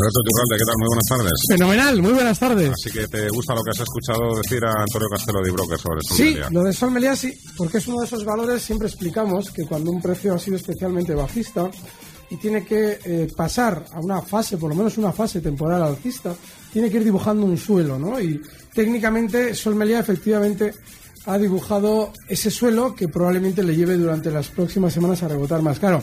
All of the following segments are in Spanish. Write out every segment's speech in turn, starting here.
Alberto Turralde, ¿qué tal? Muy buenas tardes. Fenomenal, muy buenas tardes. Así que te gusta lo que has escuchado decir a Antonio Castelo de Broker sobre Sol Sí, lo de Sol Melia sí, porque es uno de esos valores, siempre explicamos que cuando un precio ha sido especialmente bajista y tiene que eh, pasar a una fase, por lo menos una fase temporal alcista, tiene que ir dibujando un suelo, ¿no? Y técnicamente Sol Melia efectivamente ha dibujado ese suelo que probablemente le lleve durante las próximas semanas a rebotar más. Claro,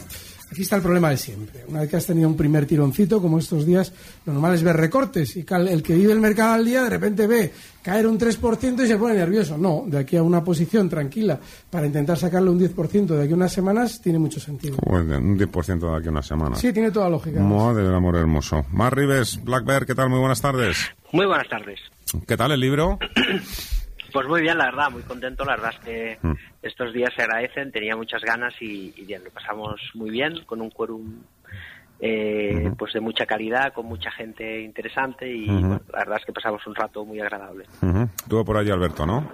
aquí está el problema de siempre. Una vez que has tenido un primer tironcito, como estos días, lo normal es ver recortes. Y cal- el que vive el mercado al día de repente ve caer un 3% y se pone nervioso. No, de aquí a una posición tranquila para intentar sacarle un 10% de aquí a unas semanas tiene mucho sentido. Bueno, un 10% de aquí a una semana. Sí, tiene toda lógica. Madre del amor hermoso. Mar Rives, Black Bear, ¿qué tal? Muy buenas tardes. Muy buenas tardes. ¿Qué tal el libro? Pues muy bien, la verdad, muy contento. La verdad es que Mm. estos días se agradecen, tenía muchas ganas y, y bien, lo pasamos muy bien con un quórum eh, pues de mucha calidad, con mucha gente interesante y bueno, la verdad es que pasamos un rato muy agradable. Ujú. Estuvo por allí Alberto, ¿no?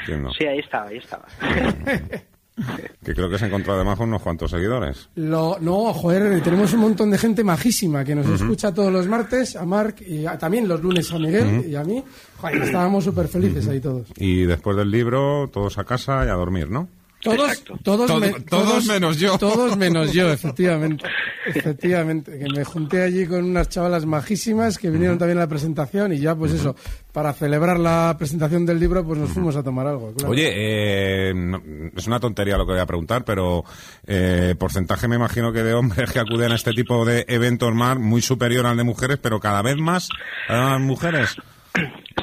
Entiendo. Sí, ahí estaba, ahí estaba. Que creo que se encontró además con unos cuantos seguidores. Lo, no, joder, tenemos un montón de gente majísima que nos escucha todos los martes, a Marc y a- también los lunes a Miguel y a mí. Joder, estábamos súper felices ahí todos. Y después del libro, todos a casa y a dormir, ¿no? Todos, todos, me- todos menos yo. Todos menos yo, efectivamente. Efectivamente, que me junté allí con unas chavalas majísimas que vinieron también a la presentación y ya, pues eso, para celebrar la presentación del libro, pues nos fuimos a tomar algo. claro. Oye, eh, no- es una tontería lo que voy a preguntar, pero eh, porcentaje me imagino que de hombres que acuden a este tipo de eventos más muy superior al de mujeres, pero cada vez más a las mujeres.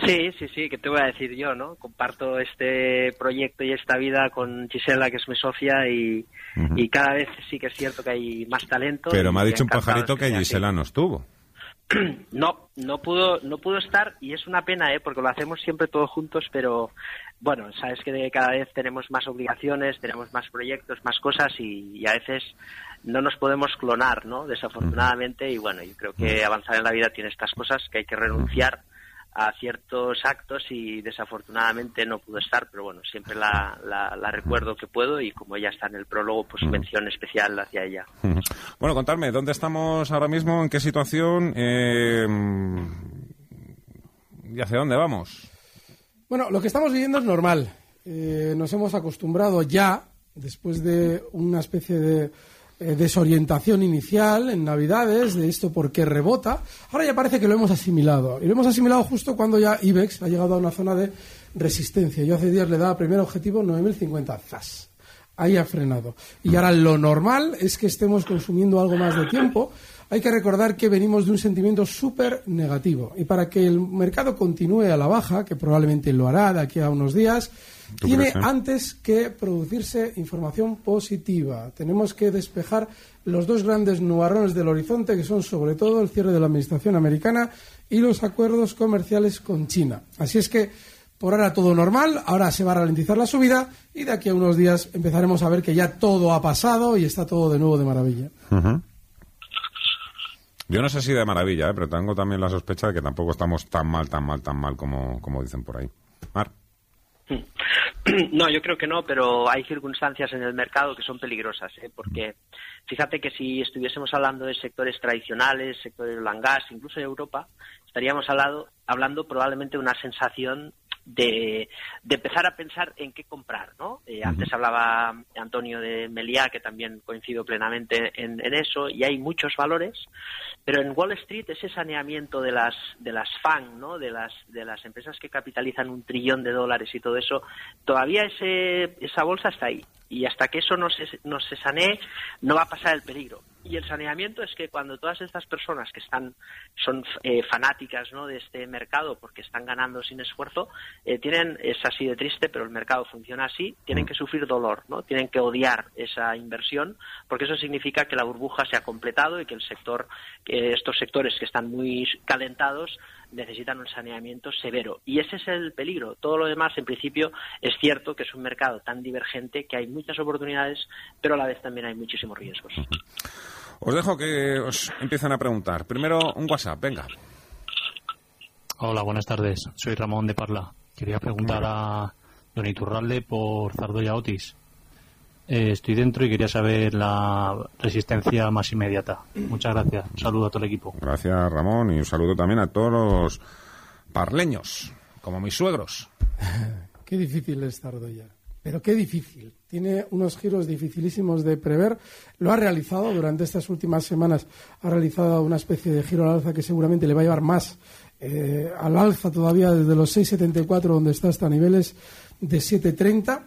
Sí, sí, sí, que te voy a decir yo, ¿no? Comparto este proyecto y esta vida con Gisela, que es mi socia, y, y cada vez sí que es cierto que hay más talento. Pero me ha dicho un pajarito que. Gisela no estuvo. No, no pudo, no pudo estar y es una pena, ¿eh? porque lo hacemos siempre todos juntos, pero bueno, sabes que cada vez tenemos más obligaciones, tenemos más proyectos, más cosas y, y a veces no nos podemos clonar, ¿no? Desafortunadamente y bueno, yo creo que avanzar en la vida tiene estas cosas que hay que renunciar a ciertos actos y desafortunadamente no pudo estar, pero bueno, siempre la, la, la recuerdo que puedo y como ella está en el prólogo, pues mención especial hacia ella. Bueno, contadme, ¿dónde estamos ahora mismo? ¿En qué situación? Eh, ¿Y hacia dónde vamos? Bueno, lo que estamos viviendo es normal. Eh, nos hemos acostumbrado ya, después de una especie de eh, desorientación inicial en Navidades, de esto por qué rebota, ahora ya parece que lo hemos asimilado. Y lo hemos asimilado justo cuando ya IBEX ha llegado a una zona de resistencia. Yo hace días le daba primer objetivo 9.050, ¡zas! Ahí ha frenado. Y ahora lo normal es que estemos consumiendo algo más de tiempo. Hay que recordar que venimos de un sentimiento súper negativo. Y para que el mercado continúe a la baja, que probablemente lo hará de aquí a unos días, ¿Tú tiene crees, eh? antes que producirse información positiva. Tenemos que despejar los dos grandes nubarrones del horizonte, que son sobre todo el cierre de la administración americana y los acuerdos comerciales con China. Así es que por ahora todo normal, ahora se va a ralentizar la subida y de aquí a unos días empezaremos a ver que ya todo ha pasado y está todo de nuevo de maravilla. Yo no sé si de maravilla, ¿eh? pero tengo también la sospecha de que tampoco estamos tan mal, tan mal, tan mal como, como dicen por ahí. Mar. No, yo creo que no, pero hay circunstancias en el mercado que son peligrosas, ¿eh? porque fíjate que si estuviésemos hablando de sectores tradicionales, sector del oil and gas, incluso de Europa, estaríamos hablando, hablando probablemente de una sensación de, de empezar a pensar en qué comprar, ¿no? Eh, Antes hablaba Antonio de Meliá, que también coincido plenamente en, en eso, y hay muchos valores, pero en Wall Street ese saneamiento de las de las FAN, ¿no? De las de las empresas que capitalizan un trillón de dólares y todo eso, todavía ese esa bolsa está ahí. Y hasta que eso no se, no se sanee, no va a pasar el peligro. Y el saneamiento es que cuando todas estas personas que están son eh, fanáticas ¿no? de este mercado porque están ganando sin esfuerzo, eh, tienen, es así de triste, pero el mercado funciona así, tienen que sufrir dolor, ¿no? tienen que odiar esa inversión, porque eso significa que la burbuja se ha completado y que el sector, que estos sectores que están muy calentados, necesitan un saneamiento severo. Y ese es el peligro. Todo lo demás, en principio, es cierto que es un mercado tan divergente que hay muchas oportunidades, pero a la vez también hay muchísimos riesgos. Os dejo que os empiecen a preguntar. Primero, un WhatsApp, venga. Hola, buenas tardes. Soy Ramón de Parla. Quería preguntar a Don Iturralde por Zardoya Otis. Eh, estoy dentro y quería saber la resistencia más inmediata. Muchas gracias. Un saludo a todo el equipo. Gracias, Ramón, y un saludo también a todos los parleños, como mis suegros. qué difícil es Zardoya. Pero qué difícil. Tiene unos giros dificilísimos de prever. Lo ha realizado durante estas últimas semanas. Ha realizado una especie de giro al alza que seguramente le va a llevar más eh, al alza todavía desde los 6,74 donde está hasta niveles de 7,30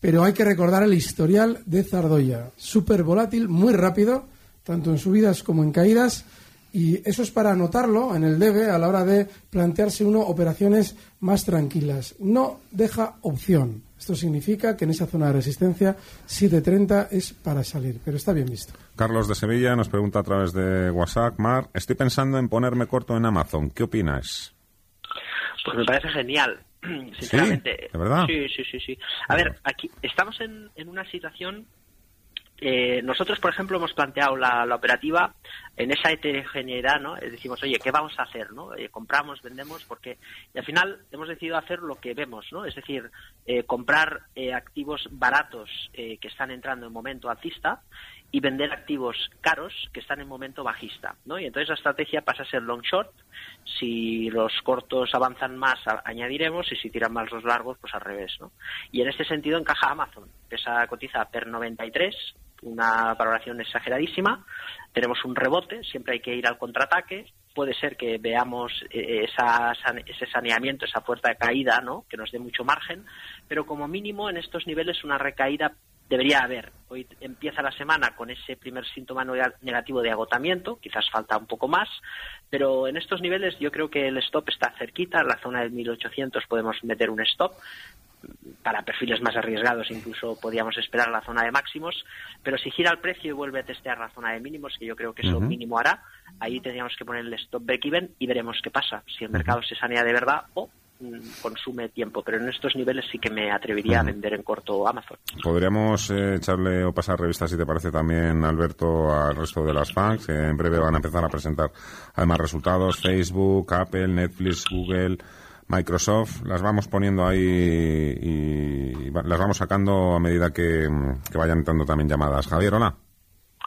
pero hay que recordar el historial de Zardoya. Súper volátil, muy rápido, tanto en subidas como en caídas. Y eso es para anotarlo en el debe a la hora de plantearse uno operaciones más tranquilas. No deja opción. Esto significa que en esa zona de resistencia 7.30 es para salir, pero está bien visto. Carlos de Sevilla nos pregunta a través de WhatsApp, Mar, estoy pensando en ponerme corto en Amazon. ¿Qué opinas? Pues me parece genial. sinceramente. Sí, sí, sí, sí. A ver, aquí estamos en, en una situación eh, nosotros, por ejemplo, hemos planteado la, la, operativa en esa heterogeneidad, ¿no? Decimos, oye, ¿qué vamos a hacer, no? Eh, compramos, vendemos, porque y al final hemos decidido hacer lo que vemos, ¿no? Es decir, eh, comprar eh, activos baratos eh, que están entrando en momento alcista y vender activos caros que están en momento bajista, ¿no? Y entonces la estrategia pasa a ser long short. Si los cortos avanzan más, añadiremos, y si tiran más los largos, pues al revés, ¿no? Y en este sentido encaja Amazon. Esa cotiza per 93, una valoración exageradísima. Tenemos un rebote, siempre hay que ir al contraataque. Puede ser que veamos eh, esa, ese saneamiento, esa fuerza de caída, ¿no? que nos dé mucho margen, pero como mínimo en estos niveles una recaída debería haber. Hoy empieza la semana con ese primer síntoma negativo de agotamiento, quizás falta un poco más, pero en estos niveles yo creo que el stop está cerquita, en la zona del 1800 podemos meter un stop, para perfiles más arriesgados incluso podíamos esperar la zona de máximos, pero si gira el precio y vuelve a testear la zona de mínimos, que yo creo que eso uh -huh. mínimo hará, ahí tendríamos que poner el stop break-even y veremos qué pasa, si el mercado se sanea de verdad o consume tiempo, pero en estos niveles sí que me atrevería uh -huh. a vender en corto Amazon. Podríamos eh, echarle o pasar revistas, si te parece también, Alberto, al resto de las FANGs, que en breve van a empezar a presentar además resultados, Facebook, Apple, Netflix, Google... Microsoft, las vamos poniendo ahí y, las vamos sacando a medida que, que, vayan entrando también llamadas. Javier, hola.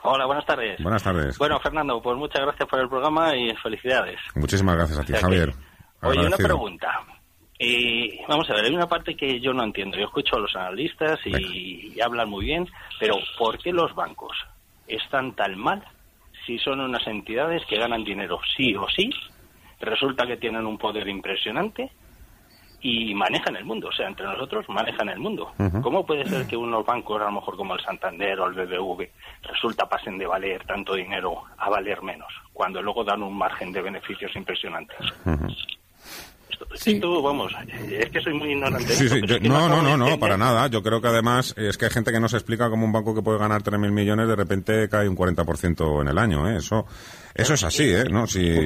Hola, buenas tardes. Buenas tardes. Bueno, Fernando, pues muchas gracias por el programa y felicidades. Muchísimas gracias a ti, o sea Javier. Que, oye, una pregunta. Eh, vamos a ver, hay una parte que yo no entiendo. Yo escucho a los analistas y, y hablan muy bien, pero ¿por qué los bancos están tan mal si son unas entidades que ganan dinero sí o sí resulta que tienen un poder impresionante y manejan el mundo, o sea, entre nosotros manejan el mundo. Uh -huh. ¿Cómo puede ser que unos bancos, a lo mejor como el Santander o el BBV, resulta pasen de valer tanto dinero a valer menos, cuando luego dan un margen de beneficios impresionantes? Uh -huh. Esto, sí. esto, vamos, es que soy muy ignorante. Sí, sí, yo, es que no, no, no, no, para nada. Yo creo que además es que hay gente que no se explica cómo un banco que puede ganar 3.000 millones de repente cae un 40% en el año, ¿eh? Eso, eso es así, ¿eh? ¿No? Si...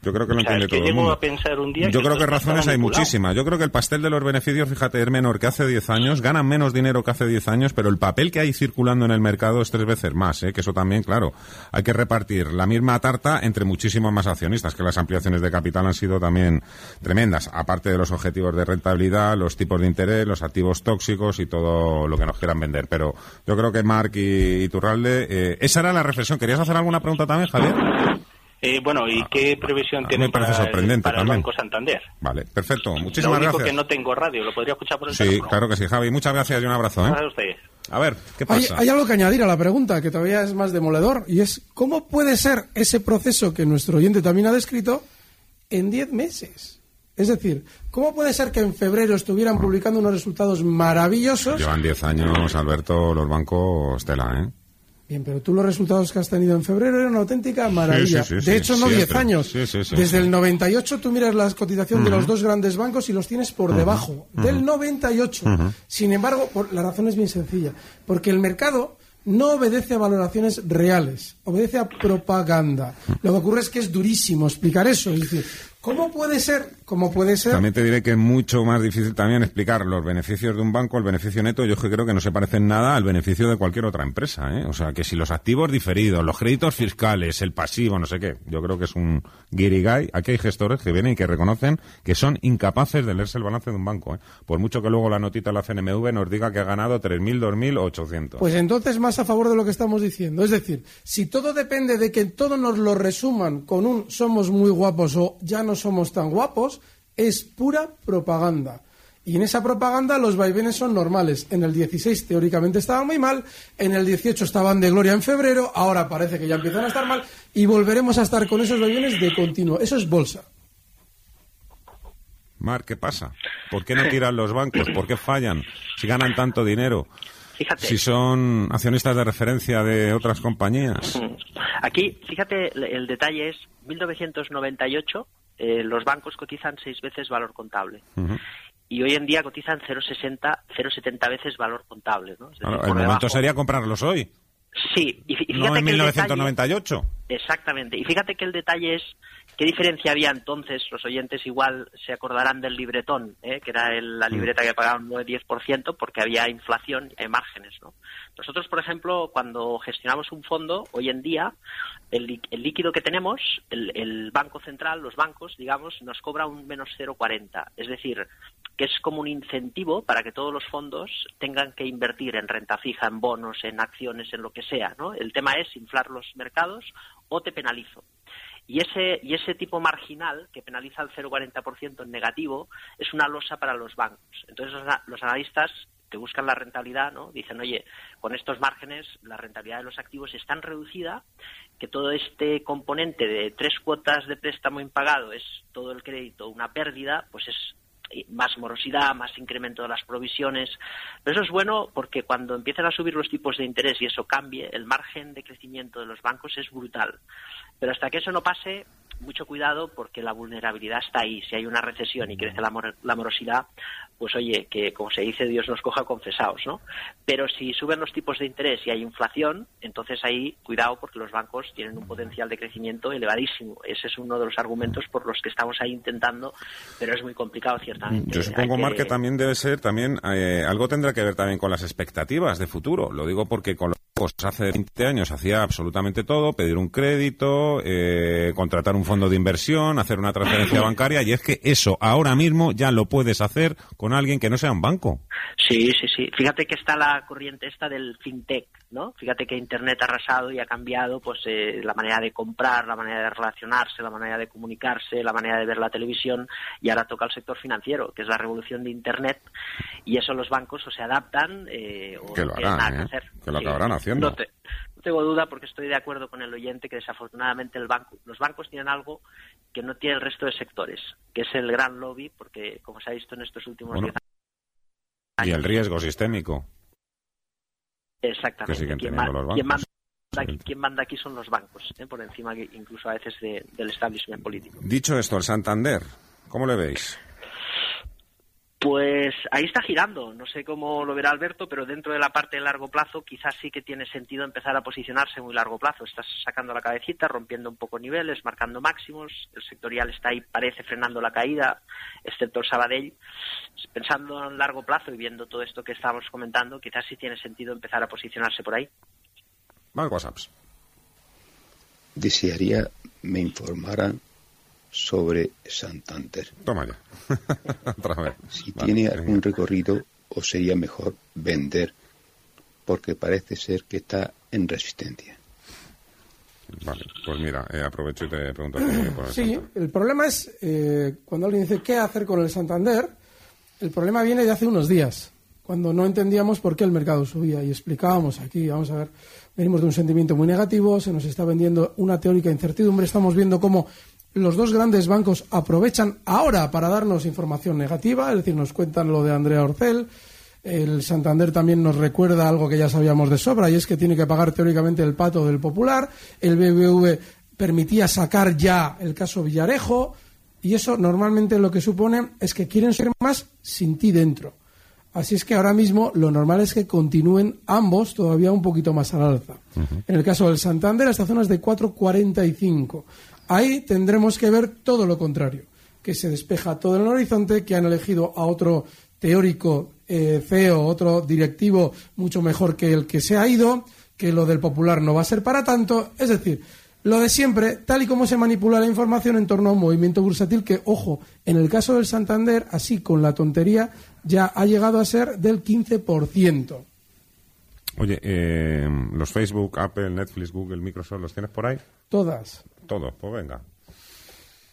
Yo creo que lo o sea, entiende todo el mundo. a pensar un día Yo que creo que razones hay muchísimas. Yo creo que el pastel de los beneficios, fíjate, es menor que hace 10 años, ganan menos dinero que hace 10 años, pero el papel que hay circulando en el mercado es tres veces más, ¿eh? que eso también, claro, hay que repartir la misma tarta entre muchísimos más accionistas, que las ampliaciones de capital han sido también tremendas, aparte de los objetivos de rentabilidad, los tipos de interés, los activos tóxicos y todo lo que nos quieran vender. Pero yo creo que Marc y, y Turralde, eh, esa era la reflexión. ¿Querías hacer alguna pregunta también, Javier? Eh, bueno, ¿y qué previsión A mí tiene me parece para, el, sorprendente para el. Banco Santander? Vale, perfecto. Lo Muchísimas único gracias. que no tengo radio, ¿lo podría escuchar por el Sí, teléfono? claro que sí, Javi. Muchas gracias y un abrazo. ¿eh? Gracias a ustedes. A ver, ¿qué Hay, pasa? hay algo que añadir a la pregunta que todavía es más demoledor y es ¿cómo puede ser ese proceso que nuestro oyente también ha descrito en 10 meses? Es decir, ¿cómo puede ser que en febrero estuvieran publicando unos resultados maravillosos? Llevan 10 años, Alberto, los bancos tela, ¿eh? Bien, pero tú los resultados que has tenido en febrero eran una auténtica maravilla. Sí, sí, sí, de hecho, no siempre. 10 años. Desde el 98 tú miras la cotización de los dos grandes bancos y los tienes por debajo. Del 98. Sin embargo, por- la razón es bien sencilla. Porque el mercado no obedece a valoraciones reales, obedece a propaganda. Lo que ocurre es que es durísimo explicar eso. Es decir, ¿cómo puede ser? ¿Cómo puede ser? También te diré que es mucho más difícil también explicar los beneficios de un banco, el beneficio neto, yo creo que no se parecen nada al beneficio de cualquier otra empresa, ¿eh? O sea, que si los activos diferidos, los créditos fiscales, el pasivo, no sé qué, yo creo que es un guirigay. Aquí hay gestores que vienen y que reconocen que son incapaces de leerse el balance de un banco, ¿eh? Por mucho que luego la notita de la CNMV nos diga que ha ganado 3.000, 2.000 o 800. Pues entonces más a favor de lo que estamos diciendo. Es decir, si todo depende de que todo nos lo resuman con un somos muy guapos o ya no somos tan guapos, es pura propaganda. Y en esa propaganda los vaivenes son normales. En el 16 teóricamente estaban muy mal, en el 18 estaban de gloria en febrero, ahora parece que ya empiezan a estar mal y volveremos a estar con esos vaivenes de continuo. Eso es bolsa. Mar, ¿qué pasa? ¿Por qué no tiran los bancos? ¿Por qué fallan? Si ganan tanto dinero. Fíjate. Si son accionistas de referencia de otras compañías. Aquí, fíjate, el, el detalle es 1998 eh, los bancos cotizan seis veces valor contable. Y hoy en día cotizan 0,60, 0,70 veces valor contable. ¿no? Decir, el momento debajo. sería comprarlos hoy, Sí, y, fí- y no fíjate en que el 1998. detalle- exactamente. Y fíjate que el detalle es qué diferencia había entonces. Los oyentes igual se acordarán del libretón, ¿eh? que era la libreta que pagaban un 9-10% porque había inflación y márgenes. ¿no? Nosotros, por ejemplo, cuando gestionamos un fondo, hoy en día, el líquido que tenemos, el, el Banco Central, los bancos, digamos, nos cobra un menos 0,40. Es decir, que es como un incentivo para que todos los fondos tengan que invertir en renta fija, en bonos, en acciones, en lo que sea. ¿no? El tema es inflar los mercados o te penalizo. Y ese, y ese tipo marginal que penaliza al 0,40% en negativo es una losa para los bancos. Entonces los, los analistas que buscan la rentabilidad, ¿no? Dicen, oye, con estos márgenes la rentabilidad de los activos es tan reducida que todo este componente de tres cuotas de préstamo impagado es todo el crédito una pérdida, pues es más morosidad, más incremento de las provisiones. Pero eso es bueno porque cuando empiezan a subir los tipos de interés y eso cambie, el margen de crecimiento de los bancos es brutal. Pero hasta que eso no pase, mucho cuidado porque la vulnerabilidad está ahí. Si hay una recesión y crece la, mor- la morosidad, pues oye, que como se dice, Dios nos coja confesados, ¿no? Pero si suben los tipos de interés y hay inflación, entonces ahí cuidado porque los bancos tienen un potencial de crecimiento elevadísimo. Ese es uno de los argumentos por los que estamos ahí intentando, pero es muy complicado ciertamente. Yo supongo, Hay Mar, que también debe ser, también eh, algo tendrá que ver también con las expectativas de futuro. Lo digo porque con los bancos hace 20 años hacía absolutamente todo, pedir un crédito, eh, contratar un fondo de inversión, hacer una transferencia bancaria, y es que eso ahora mismo ya lo puedes hacer con alguien que no sea un banco. Sí, sí, sí. Fíjate que está la corriente esta del fintech, ¿no? Fíjate que Internet ha arrasado y ha cambiado pues eh, la manera de comprar, la manera de relacionarse, la manera de comunicarse, la manera de ver la televisión y ahora toca el sector financiero, que es la revolución de Internet y eso los bancos o se adaptan eh, o Que lo harán, que ¿eh? hacer. Que lo Sí. acabarán haciendo. No, te- no tengo duda porque estoy de acuerdo con el oyente que desafortunadamente el banco, los bancos tienen algo que no tiene el resto de sectores, que es el gran lobby, porque como se ha visto en estos últimos Bueno, 10 años Y el riesgo sistémico. Exactamente. que los bancos. manda, aquí, manda aquí son los bancos, ¿eh? por encima incluso a veces de- del establishment político. Dicho esto, el Santander, ¿cómo le veis? Pues ahí está girando. No sé cómo lo verá Alberto, pero dentro de la parte de largo plazo quizás sí que tiene sentido empezar a posicionarse muy largo plazo. Estás sacando la cabecita, rompiendo un poco niveles, marcando máximos. El sectorial está ahí, parece frenando la caída, excepto el Sabadell. Pensando en largo plazo y viendo todo esto que estábamos comentando, quizás sí tiene sentido empezar a posicionarse por ahí. Más WhatsApps. Desearía me informaran sobre Santander. Toma ya. Otra vez. Si Vale, tiene venga. algún recorrido o sería mejor vender, porque parece ser que está en resistencia. Vale, pues mira, eh, aprovecho y te pregunto por el Sí, Santander. el problema es eh, cuando alguien dice qué hacer con el Santander, el problema viene de hace unos días, cuando no entendíamos por qué el mercado subía y explicábamos aquí, vamos a ver, venimos de un sentimiento muy negativo, se nos está vendiendo una teórica incertidumbre, estamos viendo cómo los dos grandes bancos aprovechan ahora para darnos información negativa, es decir, nos cuentan lo de Andrea Orcel. El Santander también nos recuerda algo que ya sabíamos de sobra y es que tiene que pagar teóricamente el pato del Popular. El BBV permitía sacar ya el caso Villarejo y eso normalmente lo que supone es que quieren ser más sin ti dentro. Así es que ahora mismo lo normal es que continúen ambos todavía un poquito más al alza. En el caso del Santander, esta zona es de 4,45. Ahí tendremos que ver todo lo contrario, que se despeja todo en el horizonte, que han elegido a otro teórico eh, CEO, otro directivo mucho mejor que el que se ha ido, que lo del popular no va a ser para tanto. Es decir, lo de siempre, tal y como se manipula la información en torno a un movimiento bursátil que, ojo, en el caso del Santander, así con la tontería, ya ha llegado a ser del 15%. Oye, eh, los Facebook, Apple, Netflix, Google, Microsoft, ¿los tienes por ahí? Todas. Todos, pues venga.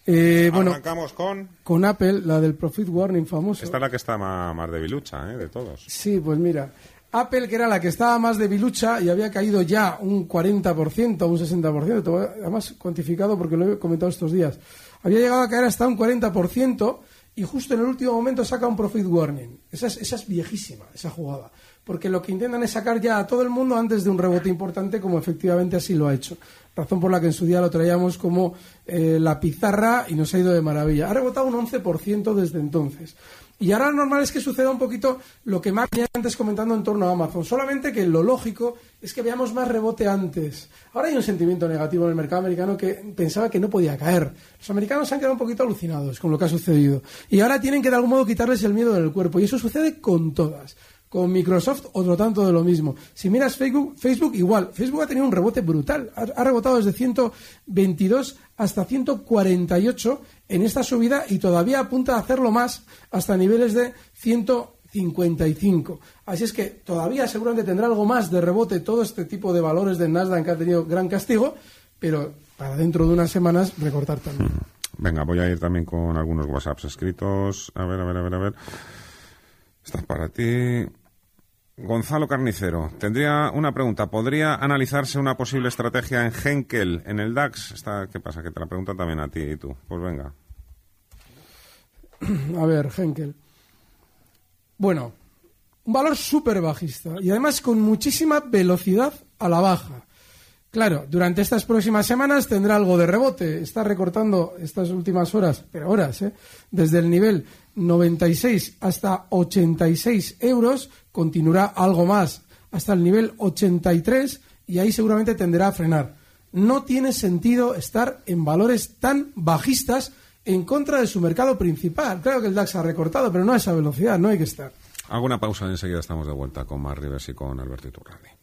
Eh, bueno, Arrancamos con... con Apple, la del Profit Warning famoso. Esta es la que está más, más debilucha, ¿eh? De todos. Sí, pues mira, Apple, que era la que estaba más debilucha y había caído ya un 40%, un 60%, te voy a- además cuantificado porque lo he comentado estos días, había llegado a caer hasta un 40% y justo en el último momento saca un profit warning. Esa es, esa es viejísima, esa jugada. Porque lo que intentan es sacar ya a todo el mundo antes de un rebote importante, como efectivamente así lo ha hecho. Razón por la que en su día lo traíamos como eh, la pizarra y nos ha ido de maravilla. Ha rebotado un 11% desde entonces. Y ahora lo normal es que suceda un poquito lo que Mac venía antes comentando en torno a Amazon. Solamente que lo lógico es que veamos más rebote antes. Ahora hay un sentimiento negativo en el mercado americano que pensaba que no podía caer. Los americanos se han quedado un poquito alucinados con lo que ha sucedido. Y ahora tienen que de algún modo quitarles el miedo del cuerpo. Y eso sucede con todas. Con Microsoft, otro tanto de lo mismo. Si miras Facebook, Facebook igual. Facebook ha tenido un rebote brutal. Ha, rebotado desde 122 hasta 148 en esta subida y todavía apunta a hacerlo más hasta niveles de 155. Así es que todavía seguramente tendrá algo más de rebote todo este tipo de valores de Nasdaq que ha tenido gran castigo, pero para dentro de unas semanas recortar también. Venga, voy a ir también con algunos WhatsApps escritos. A ver, a ver, a ver, a ver. Esta es para ti. Gonzalo Carnicero, tendría una pregunta. ¿Podría analizarse una posible estrategia en Henkel en el DAX? Esta, ¿Qué pasa? Que te la preguntan también a ti y tú. Pues venga. A ver, Henkel. Bueno, un valor súper bajista y además con muchísima velocidad a la baja. Claro, durante estas próximas semanas tendrá algo de rebote. Está recortando estas últimas horas, pero horas, ¿eh? desde el nivel 96 hasta 86 euros. Continuará algo más hasta el nivel 83 y ahí seguramente tenderá a frenar. No tiene sentido estar en valores tan bajistas en contra de su mercado principal. Claro que el DAX ha recortado, pero no a esa velocidad, no hay que estar. Hago una pausa y enseguida estamos de vuelta con Mar Rivers y con Alberto Iturralde.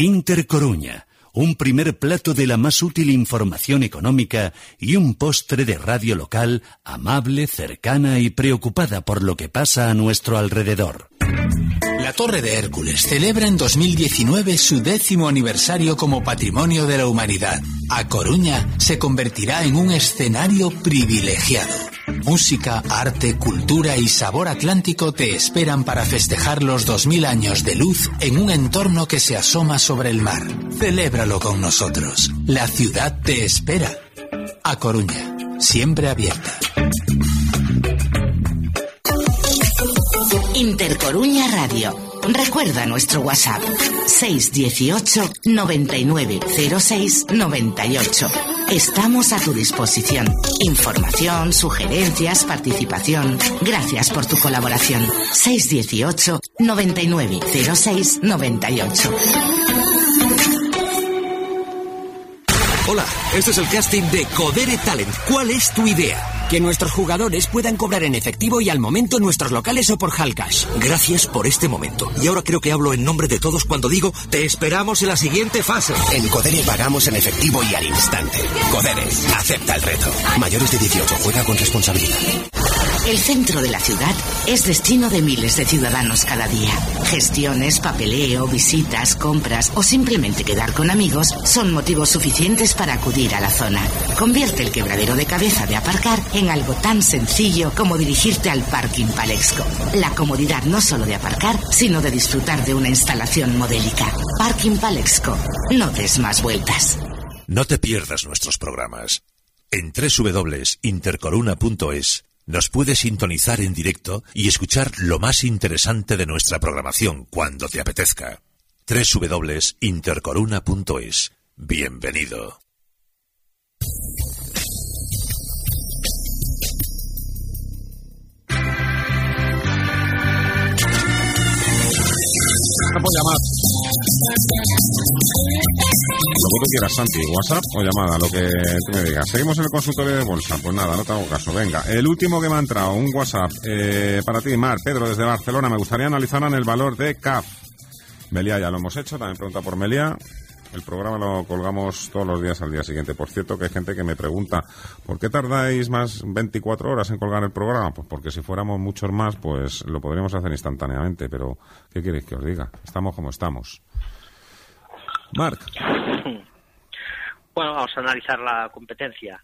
Inter Coruña, un primer plato de la más útil información económica y un postre de radio local amable, cercana y preocupada por lo que pasa a nuestro alrededor. La Torre de Hércules celebra en 2019 su décimo aniversario como Patrimonio de la Humanidad. A Coruña se convertirá en un escenario privilegiado. Música, arte, cultura y sabor atlántico te esperan para festejar los 2000 años de luz en un entorno que se asoma sobre el mar. Celébralo con nosotros. La ciudad te espera. A Coruña, siempre abierta. Intercoruña Radio. Recuerda nuestro WhatsApp 618 9906 98. Estamos a tu disposición. Información, sugerencias, participación. Gracias por tu colaboración. 618 9906 98. Hola, este es el casting de Codere Talent. ¿Cuál es tu idea? Que nuestros jugadores puedan cobrar en efectivo y al momento en nuestros locales o por Halcash. Gracias por este momento. Y ahora creo que hablo en nombre de todos cuando digo te esperamos en la siguiente fase. En Codere pagamos en efectivo y al instante. Codere, acepta el reto. Mayores de 18, juega con responsabilidad. El centro de la ciudad es destino de miles de ciudadanos cada día. Gestiones, papeleo, visitas, compras o simplemente quedar con amigos son motivos suficientes para acudir a la zona. Convierte el quebradero de cabeza de aparcar en algo tan sencillo como dirigirte al Parking Palexco. La comodidad no solo de aparcar, sino de disfrutar de una instalación modélica. Parking Palexco. No des más vueltas. No te pierdas nuestros programas. En www.intercoruna.es nos puedes sintonizar en directo y escuchar lo más interesante de nuestra programación cuando te apetezca. www.intercoruna.es. Bienvenido. llamar. Lo que tú quieras, Santi, WhatsApp o llamada, lo que tú me digas. Seguimos en el consultorio de bolsa. Pues nada, no te hago caso. Venga, el último que me ha entrado, un WhatsApp eh, para ti, Mar, Pedro, desde Barcelona. Me gustaría analizar el valor de CAF. Melia ya lo hemos hecho, también pregunta por Melia. El programa lo colgamos todos los días al día siguiente. Por cierto, que hay gente que me pregunta, ¿por qué tardáis más 24 horas en colgar el programa? Pues porque si fuéramos muchos más, pues lo podríamos hacer instantáneamente. Pero, ¿qué queréis que os diga? Estamos como estamos. Marc. Bueno, vamos a analizar la competencia.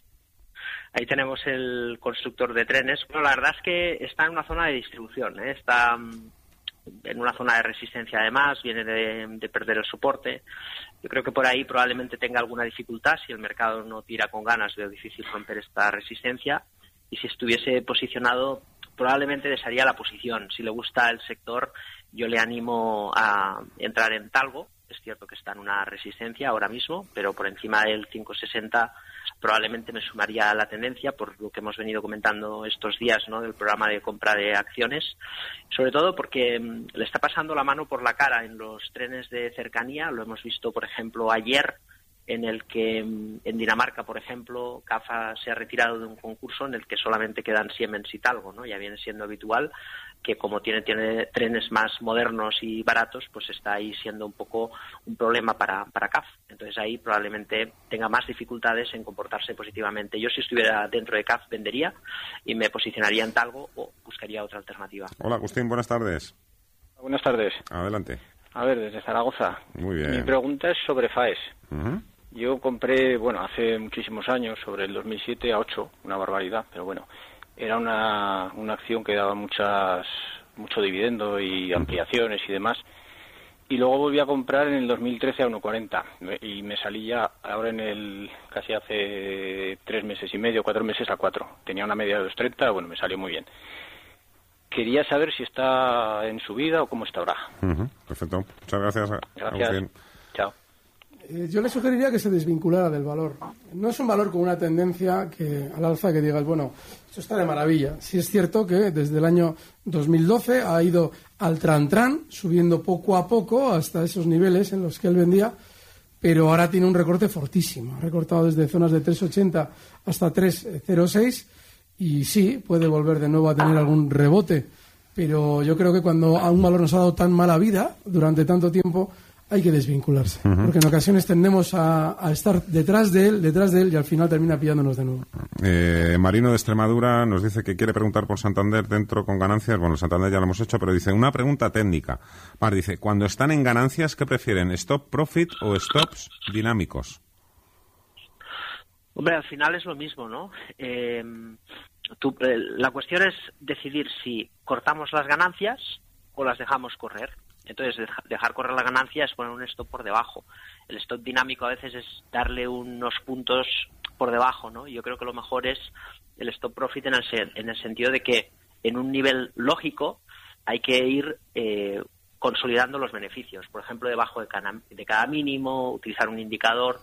Ahí tenemos el constructor de trenes. Bueno, la verdad es que está en una zona de distribución. ¿eh? Está mm, en una zona de resistencia además, viene de, perder el soporte. Yo creo que por ahí probablemente tenga alguna dificultad. Si el mercado no tira con ganas, veo difícil romper esta resistencia. Y si estuviese posicionado, probablemente desearía la posición. Si le gusta el sector, yo le animo a entrar en Talgo. Es cierto que está en una resistencia ahora mismo, pero por encima del 560 probablemente me sumaría a la tendencia por lo que hemos venido comentando estos días ¿no? del programa de compra de acciones, sobre todo porque mm, le está pasando la mano por la cara en los trenes de cercanía, lo hemos visto por ejemplo ayer en el que mm, en Dinamarca, por ejemplo, CAFA se ha retirado de un concurso en el que solamente quedan Siemens y Talgo, ¿no? Ya viene siendo habitual que como tiene, tiene trenes más modernos y baratos, pues está ahí siendo un poco un problema para, para CAF. Entonces ahí probablemente tenga más dificultades en comportarse positivamente. Yo si estuviera dentro de CAF vendería y me posicionaría en Talgo o buscaría otra alternativa. Hola Agustín, buenas tardes. Buenas tardes. Adelante. A ver, desde Zaragoza. Muy bien. Mi pregunta es sobre FAES. Yo compré, bueno, hace muchísimos años, sobre el 2007 a 8, una barbaridad, pero bueno, era una, una acción que daba muchas, mucho dividendo y ampliaciones y demás. Y luego volví a comprar en el 2013 a 1,40 y me salí ya ahora en el casi hace tres meses y medio, cuatro meses a 4. Tenía una media de 2,30, bueno, me salió muy bien. Quería saber si está en subida o cómo está ahora. Perfecto. Muchas gracias. Eh, yo le sugeriría que se desvinculara del valor. No es un valor con una tendencia que al alza que digas, bueno, esto está de maravilla. Sí es cierto que desde el año 2012 ha ido al tran-tran, subiendo poco a poco hasta esos niveles en los que él vendía, pero ahora tiene un recorte fortísimo. Ha recortado desde zonas de 3,80 hasta 3,06 y sí, puede volver de nuevo a tener algún rebote. Pero yo creo que cuando a un valor nos ha dado tan mala vida durante tanto tiempo, hay que desvincularse, porque en ocasiones tendemos a, estar detrás de él, detrás de él y al final termina pillándonos de nuevo. Eh, Marino de Extremadura nos dice que quiere preguntar por Santander dentro con ganancias. Bueno, Santander ya lo hemos hecho, pero dice una pregunta técnica. Mar dice, cuando están en ganancias, ¿qué prefieren? ¿Stop profit o stops dinámicos? Hombre, al final es lo mismo, ¿no? Eh, eh, la cuestión es decidir si cortamos las ganancias o las dejamos correr. Entonces, dejar correr la ganancia es poner un stop por debajo. El stop dinámico a veces es darle unos puntos por debajo, ¿no? Yo creo que lo mejor es el stop profit en el, en el sentido de que en un nivel lógico hay que ir eh, consolidando los beneficios. Por ejemplo, debajo de de cada mínimo, utilizar un indicador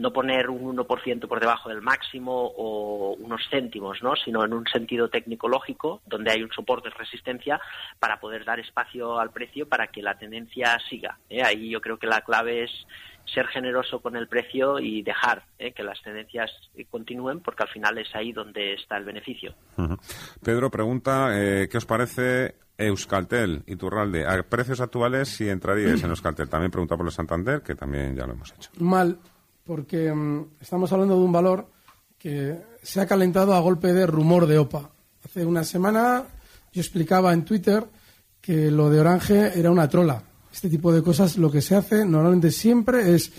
no poner un 1% por debajo del máximo o unos céntimos, ¿no? sino en un sentido técnico lógico, donde hay un soporte de resistencia para poder dar espacio al precio para que la tendencia siga. ¿eh? Ahí yo creo que la clave es ser generoso con el precio y dejar ¿eh? que las tendencias continúen, porque al final es ahí donde está el beneficio. Pedro pregunta, eh, ¿qué os parece Euskaltel y Turralde? A precios actuales, si entraríais en Euskaltel. También pregunta por el Santander, que también ya lo hemos hecho. Mal porque mm, estamos hablando de un valor que se ha calentado a golpe de rumor de OPA. Hace una semana yo explicaba en Twitter que lo de Orange era una trola. Este tipo de cosas lo que se hace normalmente siempre es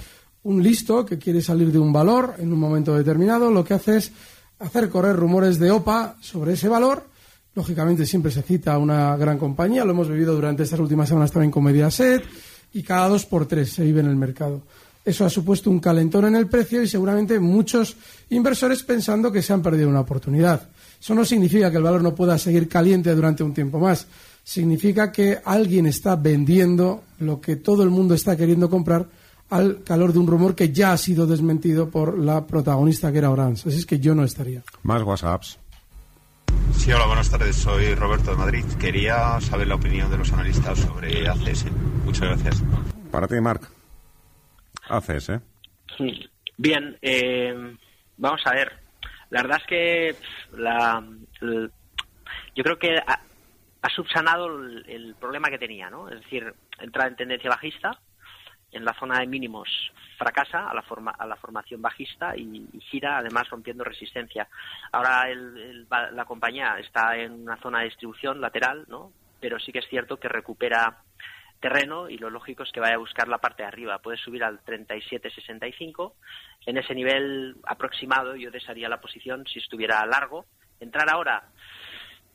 un listo que quiere salir de un valor en un momento determinado, lo que hace es hacer correr rumores de OPA sobre ese valor. Lógicamente siempre se cita a una gran compañía, lo hemos vivido durante estas últimas semanas también con Mediaset y cada dos por tres se vive en el mercado. Eso ha supuesto un calentón en el precio y seguramente muchos inversores pensando que se han perdido una oportunidad. Eso no significa que el valor no pueda seguir caliente durante un tiempo más. Significa que alguien está vendiendo lo que todo el mundo está queriendo comprar al calor de un rumor que ya ha sido desmentido por la protagonista que era Orange. Así es que yo no estaría. Más WhatsApps. Sí, hola, buenas tardes. Soy Roberto de Madrid. Quería saber la opinión de los analistas sobre ACS. Muchas gracias. Para ti, Marc. ACS. Bien, eh, vamos a ver. La verdad es que la, yo creo que ha, subsanado el, problema que tenía, ¿no? Es decir, entra en tendencia bajista, en la zona de mínimos fracasa a la, forma, a la formación bajista y, gira además rompiendo resistencia. Ahora el- el- la compañía está en una zona de distribución lateral, ¿no? Pero sí que es cierto que recupera terreno y lo lógico es que vaya a buscar la parte de arriba. Puede subir al 37.65. En ese nivel aproximado yo desharía la posición si estuviera largo. Entrar ahora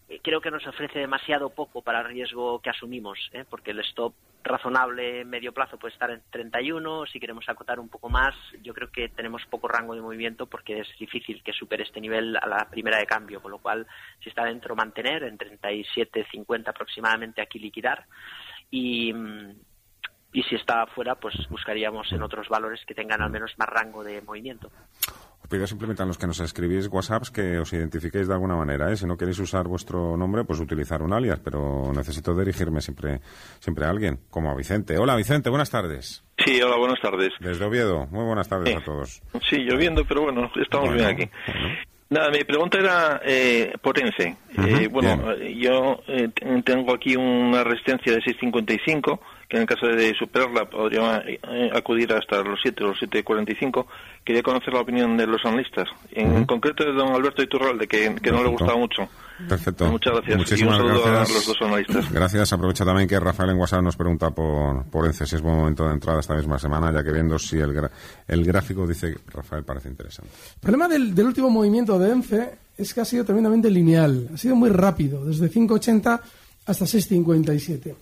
eh, creo que nos ofrece demasiado poco para el riesgo que asumimos, ¿eh? porque el stop razonable medio plazo puede estar en 31, si queremos acotar un poco más, yo creo que tenemos poco rango de movimiento porque es difícil que supere este nivel a la primera de cambio, con lo cual si está dentro mantener en 37.50 aproximadamente aquí liquidar y, mm, y si está fuera pues buscaríamos en otros valores que tengan al menos más rango de movimiento. Os pido simplemente a los que nos escribís WhatsApps que os identifiquéis de alguna manera. ¿eh? Si no queréis usar vuestro nombre, pues utilizar un alias, pero necesito dirigirme siempre, siempre a alguien, como a Vicente. Hola, Vicente, buenas tardes. Sí, hola, buenas tardes. Desde Oviedo, muy buenas tardes a todos. Sí, lloviendo, pero bueno, estamos Bueno, bien aquí. Nada, mi pregunta era eh, Potense. Eh, bueno, yo eh, tengo aquí una resistencia de 6.55, que en el caso de superarla podría eh, acudir hasta los 7 o los 7.45. Quería conocer la opinión de los analistas, en concreto de don Alberto Iturralde, que, que no le gustaba mucho. Perfecto. Muchas gracias. Muchísimas y un saludo gracias. a los dos analistas. Gracias. Aprovecho también que Rafael en WhatsApp nos pregunta por, por ENCE si es buen momento de entrada esta misma semana, ya que viendo si el, gra- el gráfico dice que Rafael parece interesante. El problema del, del último movimiento de ENCE es que ha sido tremendamente lineal, ha sido muy rápido, desde 5.80 hasta 6.57.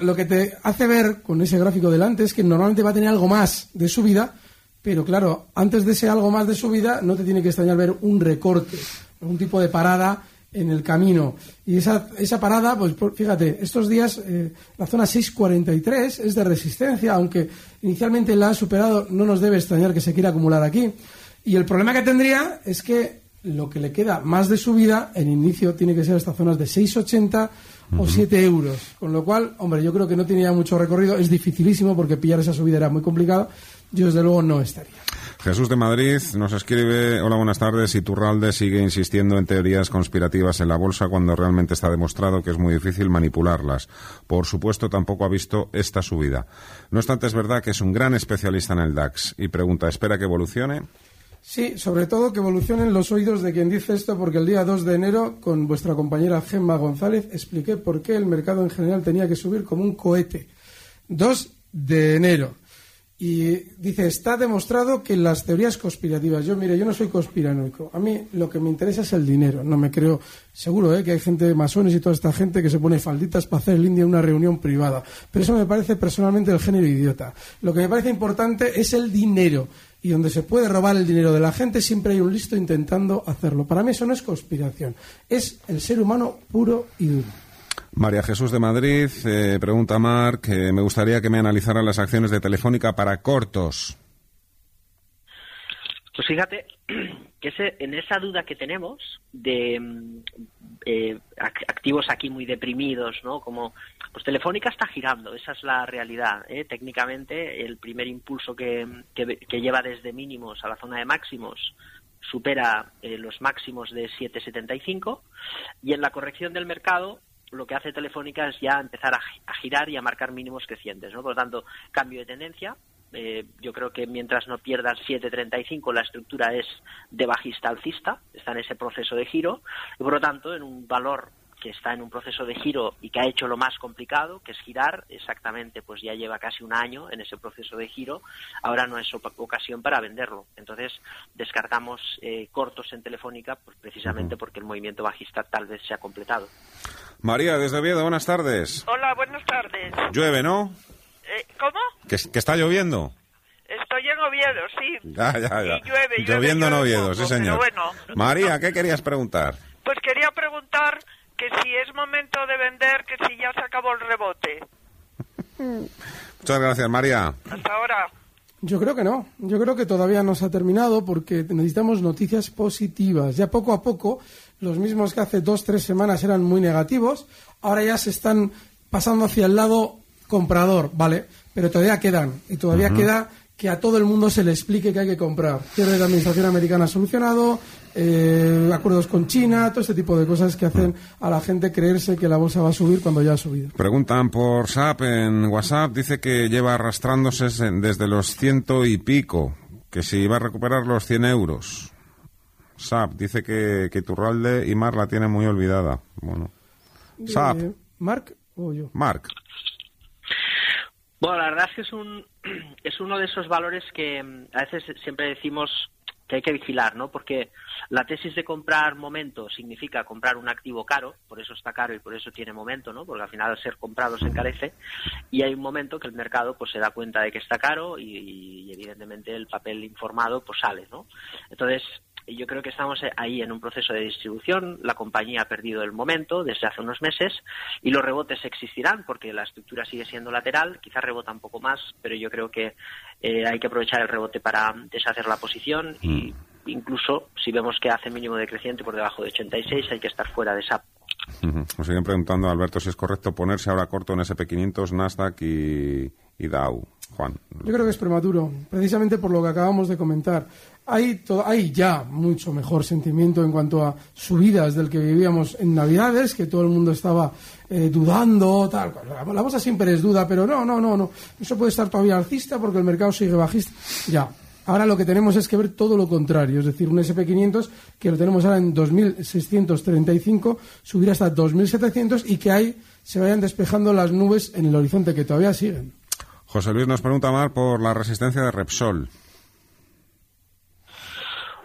Lo que te hace ver con ese gráfico delante es que normalmente va a tener algo más de subida, pero claro, antes de ese algo más de subida no te tiene que extrañar ver un recorte, un tipo de parada en el camino. Y esa, esa parada, pues fíjate, estos días eh, la zona 643 es de resistencia, aunque inicialmente la ha superado, no nos debe extrañar que se quiera acumular aquí. Y el problema que tendría es que lo que le queda más de subida en inicio tiene que ser estas zonas de 6,80 o 7 euros. Con lo cual, hombre, yo creo que no tiene ya mucho recorrido. Es dificilísimo porque pillar esa subida era muy complicado. Yo, desde luego, no estaría. Jesús de Madrid nos escribe, hola, buenas tardes, Iturralde sigue insistiendo en teorías conspirativas en la bolsa cuando realmente está demostrado que es muy difícil manipularlas. Por supuesto, tampoco ha visto esta subida. No obstante, es verdad que es un gran especialista en el DAX y pregunta, ¿espera que evolucione? Sí, sobre todo que evolucionen los oídos de quien dice esto, porque el día 2 de enero, con vuestra compañera Gemma González, expliqué por qué el mercado en general tenía que subir como un cohete. 2 de enero. Y dice, está demostrado que las teorías conspirativas, yo mire, yo no soy conspiranoico, a mí lo que me interesa es el dinero, no me creo, seguro ¿eh? que hay gente, masones y toda esta gente que se pone falditas para hacer el indio en una reunión privada, pero eso me parece personalmente el género idiota. Lo que me parece importante es el dinero, y donde se puede robar el dinero de la gente siempre hay un listo intentando hacerlo. Para mí eso no es conspiración, es el ser humano puro y duro. María Jesús de Madrid eh, pregunta a Marc, eh, me gustaría que me analizaran las acciones de Telefónica para cortos. Pues fíjate que ese- en esa duda que tenemos de mm, eh, ac- activos aquí muy deprimidos, ¿no? Como pues Telefónica está girando, esa es la realidad. ¿eh? Técnicamente el primer impulso que, que- que lleva desde mínimos a la zona de máximos supera eh, los máximos de 7,75 y en la corrección del mercado lo que hace Telefónica es ya empezar a, a girar y a marcar mínimos crecientes, ¿no? Por lo tanto, cambio de tendencia, Eh, yo creo que mientras no pierda el 7.35 la estructura es de bajista alcista, está en ese proceso de giro y por lo tanto en un valor que está en un proceso de giro y que ha hecho lo más complicado, que es girar, exactamente, pues ya lleva casi un año en ese proceso de giro, ahora no es ocasión para venderlo. Entonces descartamos eh, cortos en Telefónica, pues precisamente porque el movimiento bajista tal vez se ha completado. María, desde Oviedo, buenas tardes. Hola, buenas tardes. Llueve, ¿no? Eh, ¿Cómo? Que, que está lloviendo. Estoy en Oviedo, sí. Ya, ya, ya. Y llueve, llueve, Lloviendo en Oviedo, poco, sí, señor. bueno. María, ¿qué querías preguntar? Pues quería preguntar que si es momento de vender, que si ya se acabó el rebote. Muchas gracias, María. Hasta ahora. Yo creo que no. Yo creo que todavía no se ha terminado porque necesitamos noticias positivas. Ya poco a poco, los mismos que hace dos, tres semanas eran muy negativos, ahora ya se están pasando hacia el lado comprador, ¿vale? Pero todavía quedan. Y todavía queda que a todo el mundo se le explique que hay que comprar. Cierre de la administración americana solucionado, eh, acuerdos con China, todo este tipo de cosas que hacen a la gente creerse que la bolsa va a subir cuando ya ha subido. Preguntan por SAP en WhatsApp. Dice que lleva arrastrándose se- desde los ciento y pico. Que si va a recuperar los 100 euros. SAP dice que, que Turralde y Mar la tienen muy olvidada. Bueno. SAP, Eh, ¿Mark o yo? Mark. Bueno, la verdad es que es un es uno de esos valores que mm, a veces siempre decimos que hay que vigilar, ¿no? Porque la tesis de comprar momento significa comprar un activo caro, por eso está caro y por eso tiene momento, ¿no? Porque al final al ser comprado se encarece y hay un momento que el mercado pues se da cuenta de que está caro y, y evidentemente el papel informado pues sale, ¿no? Entonces yo creo que estamos ahí en un proceso de distribución, la compañía ha perdido el momento desde hace unos meses y los rebotes existirán porque la estructura sigue siendo lateral, quizás rebota un poco más, pero yo creo que eh, hay que aprovechar el rebote para deshacer la posición. Y incluso si vemos que hace mínimo decreciente por debajo de 86 hay que estar fuera de esa. Nos siguen preguntando, Alberto, si es correcto ponerse ahora corto en SP500, Nasdaq y, Yo creo que es prematuro, precisamente por lo que acabamos de comentar. Hay, hay ya mucho mejor sentimiento en cuanto a subidas del que vivíamos en Navidades, que todo el mundo estaba eh, dudando, tal. La, la siempre es duda, pero no, no, no, no. Se puede estar todavía alcista porque el mercado sigue bajista. Ya. Ahora lo que tenemos es que ver todo lo contrario, es decir, un SP500 que lo tenemos ahora en 2.635, subir hasta 2.700 y que ahí se vayan despejando las nubes en el horizonte que todavía siguen. José Luis nos pregunta Mar por la resistencia de Repsol.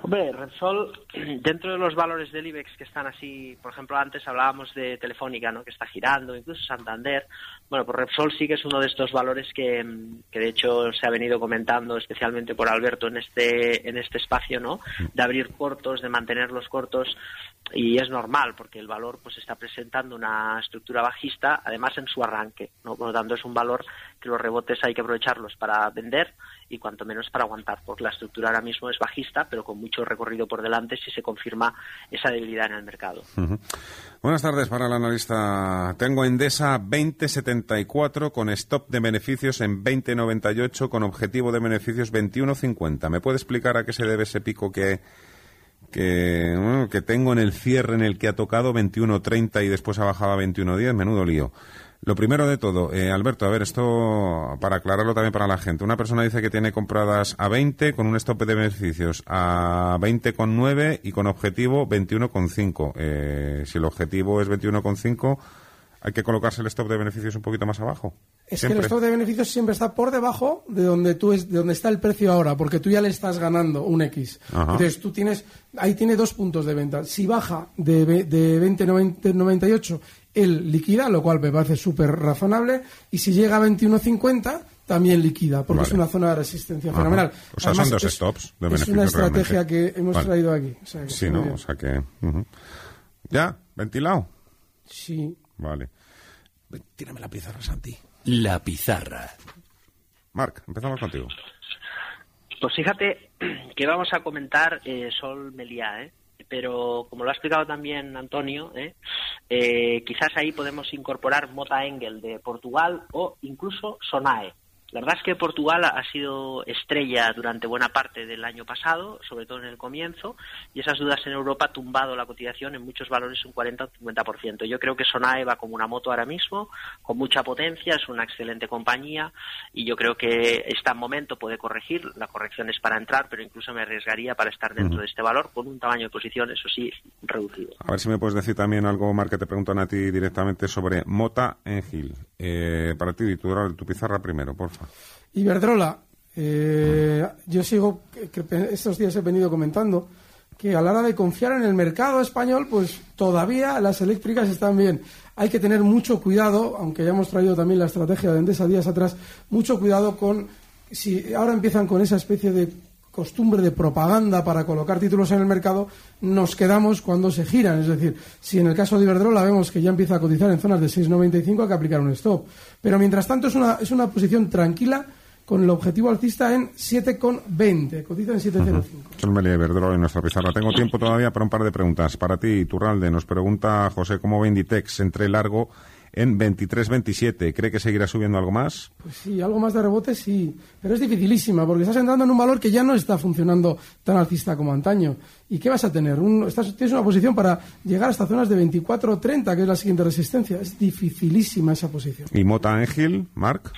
Hombre, Repsol, dentro de los valores del IBEX que están así, por ejemplo, antes hablábamos de Telefónica, ¿no? que está girando, incluso Santander. Bueno, pues Repsol sí que es uno de estos valores que, mm, que de hecho se ha venido comentando especialmente por Alberto en este, en este espacio, ¿no? De abrir cortos, de mantener los cortos. Y es normal, porque el valor pues está presentando una estructura bajista, además en su arranque, ¿no? Por lo tanto, es un valor que los rebotes hay que aprovecharlos para vender y cuanto menos para aguantar, porque la estructura ahora mismo es bajista, pero con mucho recorrido por delante si se confirma esa debilidad en el mercado. Ujú. Buenas tardes para el analista. Tengo Endesa 2074 con stop de beneficios en 2098 con objetivo de beneficios 2150. ¿Me puede explicar a qué se debe ese pico que, que, que tengo en el cierre en el que ha tocado 21.30 y después ha bajado a 21.10? Menudo lío. Lo primero de todo, eh, Alberto, a ver, esto para aclararlo también para la gente. Una persona dice que tiene compradas a 20 con un stop de beneficios a 20,9 y con objetivo 21,5. Eh, si el objetivo es 21,5, hay que colocarse el stop de beneficios un poquito más abajo. Es que el stop de beneficios siempre está por debajo de donde tú es, de donde está el precio ahora, porque tú ya le estás ganando un X. Ajá. Entonces tú tienes, ahí tiene dos puntos de venta. Si baja de, de 20,98, él liquida, lo cual me parece súper razonable, y si llega a 21,50 también liquida, porque Vale. es una zona de resistencia Ajá. fenomenal. O sea, Además, son dos es- stops de Es beneficios una estrategia realmente. que hemos Vale. traído aquí. O sea, que Sí, ¿no? bien. O sea que... ¿Ya? ¿Ventilado? Sí. Vale. Tírame la pizarra, Santi. La pizarra. Marc, empezamos contigo. Pues fíjate que vamos a comentar eh, Sol Meliá, ¿eh? pero como lo ha explicado también Antonio, ¿eh? Eh, quizás ahí podemos incorporar Mota Engel de Portugal o incluso Sonae. La verdad es que Portugal ha sido estrella durante buena parte del año pasado, sobre todo en el comienzo, y esas dudas en Europa ha tumbado la cotización en muchos valores un 40 o 50%. Yo creo que Sonae va como una moto ahora mismo, con mucha potencia, es una excelente compañía y yo creo que está en momento puede corregir. La corrección es para entrar, pero incluso me arriesgaría para estar dentro de este valor con un tamaño de posición, eso sí, reducido. A ver si me puedes decir también algo, Mar, que te preguntan a ti directamente sobre Mota en Gil. Eh, para ti, tu, tu pizarra primero, porfa. Iberdrola, eh, yo sigo, estos días he venido comentando, que a la hora de confiar en el mercado español, pues todavía las eléctricas están bien. Hay que tener mucho cuidado, aunque ya hemos traído también la estrategia de Endesa días atrás, mucho cuidado con si ahora empiezan con esa especie de costumbre de propaganda para colocar títulos en el mercado, nos quedamos cuando se giran. Es decir, si en el caso de Iberdrola vemos que ya empieza a cotizar en zonas de 6,95, hay que aplicar un stop. Pero mientras tanto es una, es una posición tranquila con el objetivo alcista en 7,20. Cotiza en 7,05. Son Meli Iberdrola en nuestra pizarra. Tengo tiempo todavía para un par de preguntas. Para ti, Turralde, nos pregunta José cómo ve Inditex entre largo en 23-27. ¿Cree que seguirá subiendo algo más? Pues sí, algo más de rebote sí, pero es dificilísima porque estás entrando en un valor que ya no está funcionando tan alcista como antaño. ¿Y qué vas a tener? Un, estás, tienes una posición para llegar hasta zonas de 24 30, que es la siguiente resistencia. Es dificilísima esa posición. ¿Y Mota Ángel, Marc?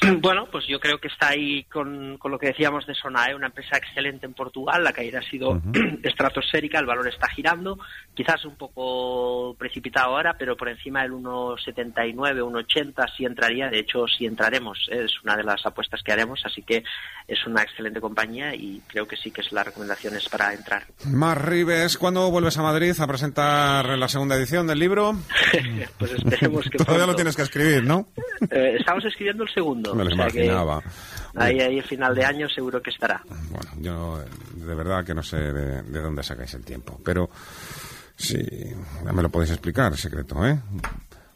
Bueno, pues yo creo que está ahí con, lo que decíamos de Sonae, una empresa excelente en Portugal, la caída ha sido estratosférica, el valor está girando, quizás un poco precipitado ahora, pero por encima del 1,79, 1,80 sí entraría, de hecho sí entraremos, ¿eh? es una de las apuestas que haremos, así que es una excelente compañía y creo que sí que es la recomendación es para entrar. Mar Rives, ¿cuándo vuelves a Madrid a presentar la segunda edición del libro? pues esperemos que Todavía lo tienes que escribir, ¿no? Eh, estamos escribiendo el segundo. Me lo imaginaba. Ahí, ahí, final de año seguro que estará. Bueno, yo de verdad que no sé de, de dónde sacáis el tiempo, pero sí, ya me lo podéis explicar, secreto, ¿eh?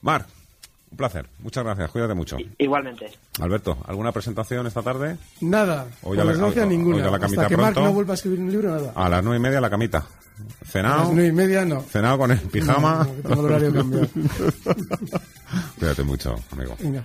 Mar, un placer. Muchas gracias. Cuídate mucho. Igualmente. Alberto, ¿alguna presentación esta tarde? Nada. O ya la, ninguna. O ya la camita Hasta que pronto. Marc no vuelva a escribir un libro, nada. A las nueve y media la camita. Cenado. A las nueve y media no. Cenado con el pijama. No, no, tengo el horario cambiado. Cuídate mucho, amigo. Venga.